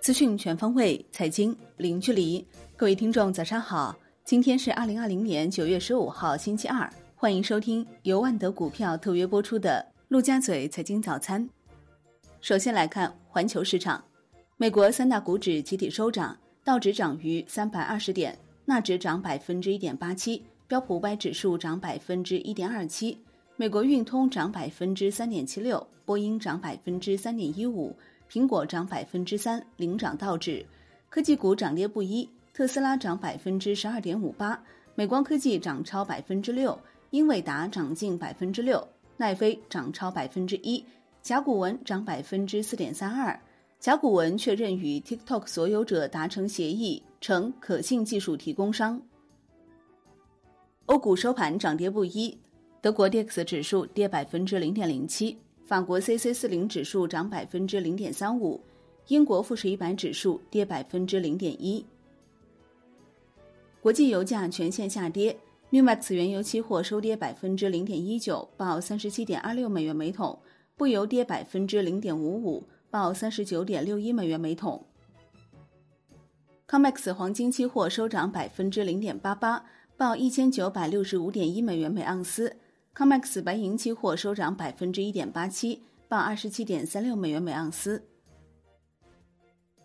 资讯全方位，财经零距离。各位听众，早上好！今天是二零二零年九月十五号，星期二。欢迎收听由万德股票特约播出的陆家嘴财经早餐。首先来看环球市场，美国三大股指集体收涨，道指涨逾三百二十点，纳指涨百分之一点八七，标普五百指数涨百分之一点二七。美国运通涨百分之三点七六，波音涨百分之三点一五。苹果涨百分之三，领涨道指，科技股涨跌不一。特斯拉涨百分之十二点五八，美光科技涨超百分之六，英伟达涨近百分之六，奈飞涨超百分之一，甲骨文涨百分之四点三二。甲骨文确认与 TikTok 所有者达成协议，成可信技术提供商。欧股收盘涨跌不一，德国 DAX 指数跌百分之零点零七。法国 C C 四零指数涨百分之零点三五，英国富时一百指数跌百分之零点一。国际油价全线下跌，NYMEX 原油期货收跌百分之零点一九，报三十七点二六美元每桶；布油跌百分之零点五五，报三十九点六一美元每桶。COMEX 黄金期货收涨百分之零点八八，报一千九百六十五点一美元每盎司。COMEX 白银期货收涨百分之一点八七，报二十七点三六美元每盎司。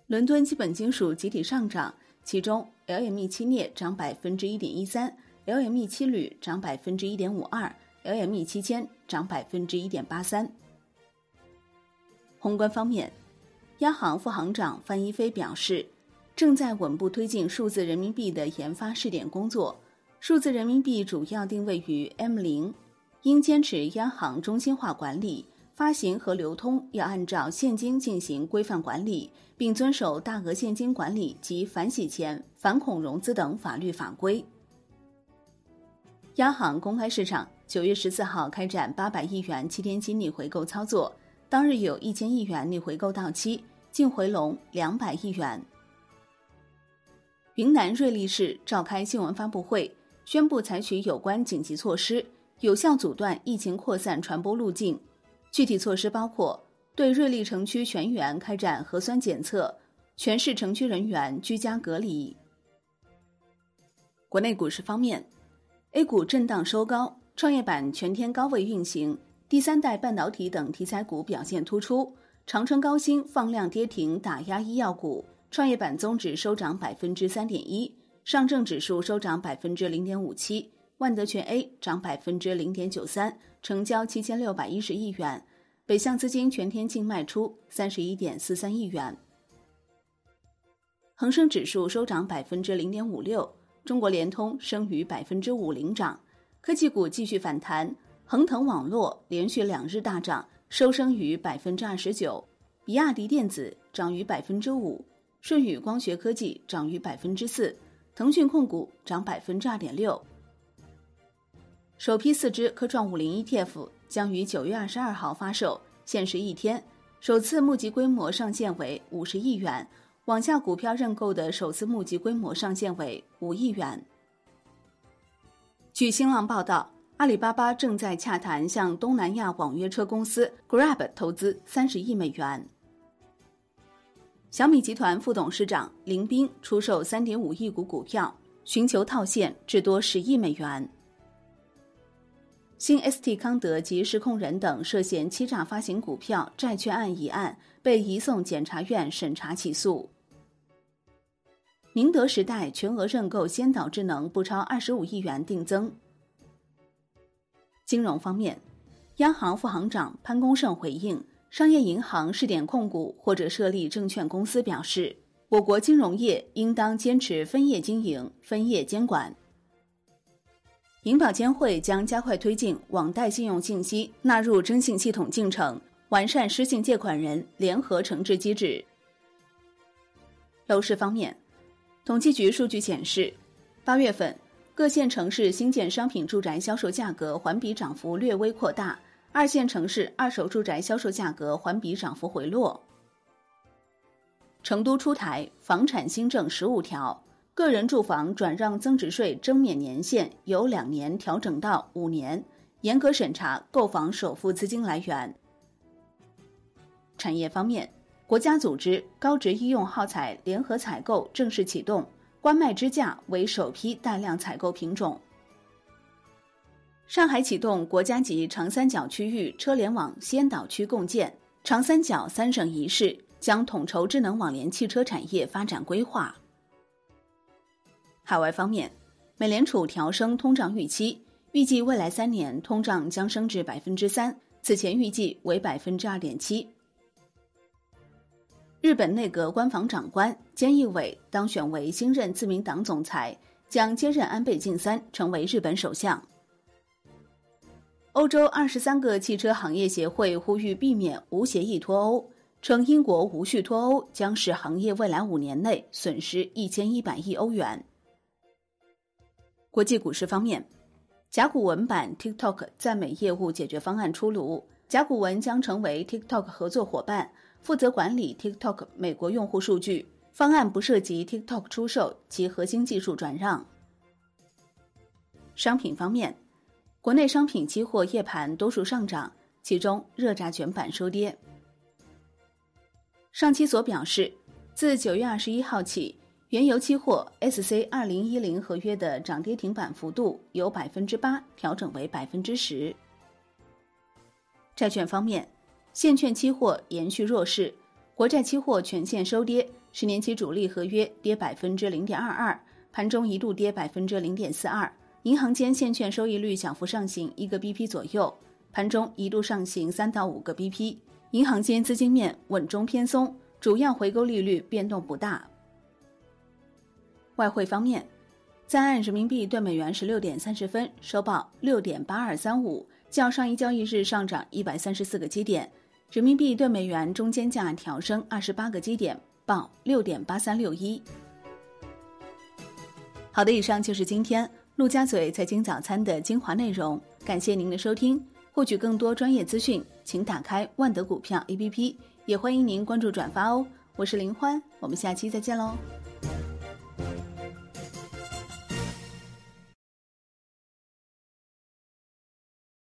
伦敦基本金属集体上涨，其中 LME 期镍涨百分之一点一三，LME 期铝涨百分之一点五二，LME 期铅涨百分之一点八三。宏观方面，央行副行长范一飞表示，正在稳步推进数字人民币的研发试点工作，数字人民币主要定位于 M 零。应坚持央行中心化管理，发行和流通要按照现金进行规范管理，并遵守大额现金管理及反洗钱、反恐融资等法律法规。央行公开市场九月十四号开展八百亿元七天期逆回购操作，当日有一千亿元逆回购到期，净回笼两百亿元。云南瑞丽市召开新闻发布会，宣布采取有关紧急措施。有效阻断疫情扩散传播路径，具体措施包括对瑞丽城区全员开展核酸检测，全市城区人员居家隔离。国内股市方面，A 股震荡收高，创业板全天高位运行，第三代半导体等题材股表现突出，长春高新放量跌停打压医药股，创业板综指收涨百分之三点一，上证指数收涨百分之零点五七。万德全 A 涨百分之零点九三，成交七千六百一十亿元。北向资金全天净卖出三十一点四三亿元。恒生指数收涨百分之零点五六，中国联通升逾百分之五领涨。科技股继续反弹，恒腾网络连续两日大涨，收升逾百分之二十九。比亚迪电子涨逾百分之五，舜宇光学科技涨逾百分之四，腾讯控股涨百分之二点六。首批四只科创五零 ETF 将于九月二十二号发售，限时一天。首次募集规模上限为五十亿元，网下股票认购的首次募集规模上限为五亿元。据新浪报道，阿里巴巴正在洽谈向东南亚网约车公司 Grab 投资三十亿美元。小米集团副董事长林斌出售三点五亿股股票，寻求套现至多十亿美元。新 ST 康德及实控人等涉嫌欺诈发行股票、债券案一案被移送检察院审查起诉。宁德时代全额认购先导智能不超二十五亿元定增。金融方面，央行副行长潘功胜回应商业银行试点控股或者设立证券公司表示，我国金融业应当坚持分业经营、分业监管。银保监会将加快推进网贷信用信息纳入征信系统进程，完善失信借款人联合惩治机制。楼市方面，统计局数据显示，八月份各线城市新建商品住宅销售价格环比涨幅略微扩大，二线城市二手住宅销售价格环比涨幅回落。成都出台房产新政十五条。个人住房转让增值税征免年限由两年调整到五年，严格审查购房首付资金来源。产业方面，国家组织高值医用耗材联合采购正式启动，冠脉支架为首批大量采购品种。上海启动国家级长三角区域车联网先导区共建，长三角三省一市将统筹智能网联汽车产业发展规划。海外方面，美联储调升通胀预期，预计未来三年通胀将升至百分之三，此前预计为百分之二点七。日本内阁官房长官菅义伟当选为新任自民党总裁，将接任安倍晋三成为日本首相。欧洲二十三个汽车行业协会呼吁避免无协议脱欧，称英国无序脱欧将使行业未来五年内损失一千一百亿欧元。国际股市方面，甲骨文版 TikTok 赞美业务解决方案出炉，甲骨文将成为 TikTok 合作伙伴，负责管理 TikTok 美国用户数据。方案不涉及 TikTok 出售及核心技术转让。商品方面。国内商品期货夜盘多数上涨，其中热轧卷板收跌。上期所表示，自九月二十一号起，原油期货 SC 二零一零合约的涨跌停板幅度由百分之八调整为百分之十。债券方面，现券期货延续弱势，国债期货全线收跌，十年期主力合约跌百分之零点二二，盘中一度跌百分之零点四二。银行间现券收益率小幅上行一个 BP 左右，盘中一度上行三到五个 BP。银行间资金面稳中偏松，主要回购利率变动不大。外汇方面，在岸人民币对美元十六点三十分收报六点八二三五，较上一交易日上涨一百三十四个基点，人民币对美元中间价调升二十八个基点，报六点八三六一。好的，以上就是今天。陆家嘴财经早餐的精华内容，感谢您的收听。获取更多专业资讯，请打开万德股票 APP，也欢迎您关注转发哦。我是林欢，我们下期再见喽。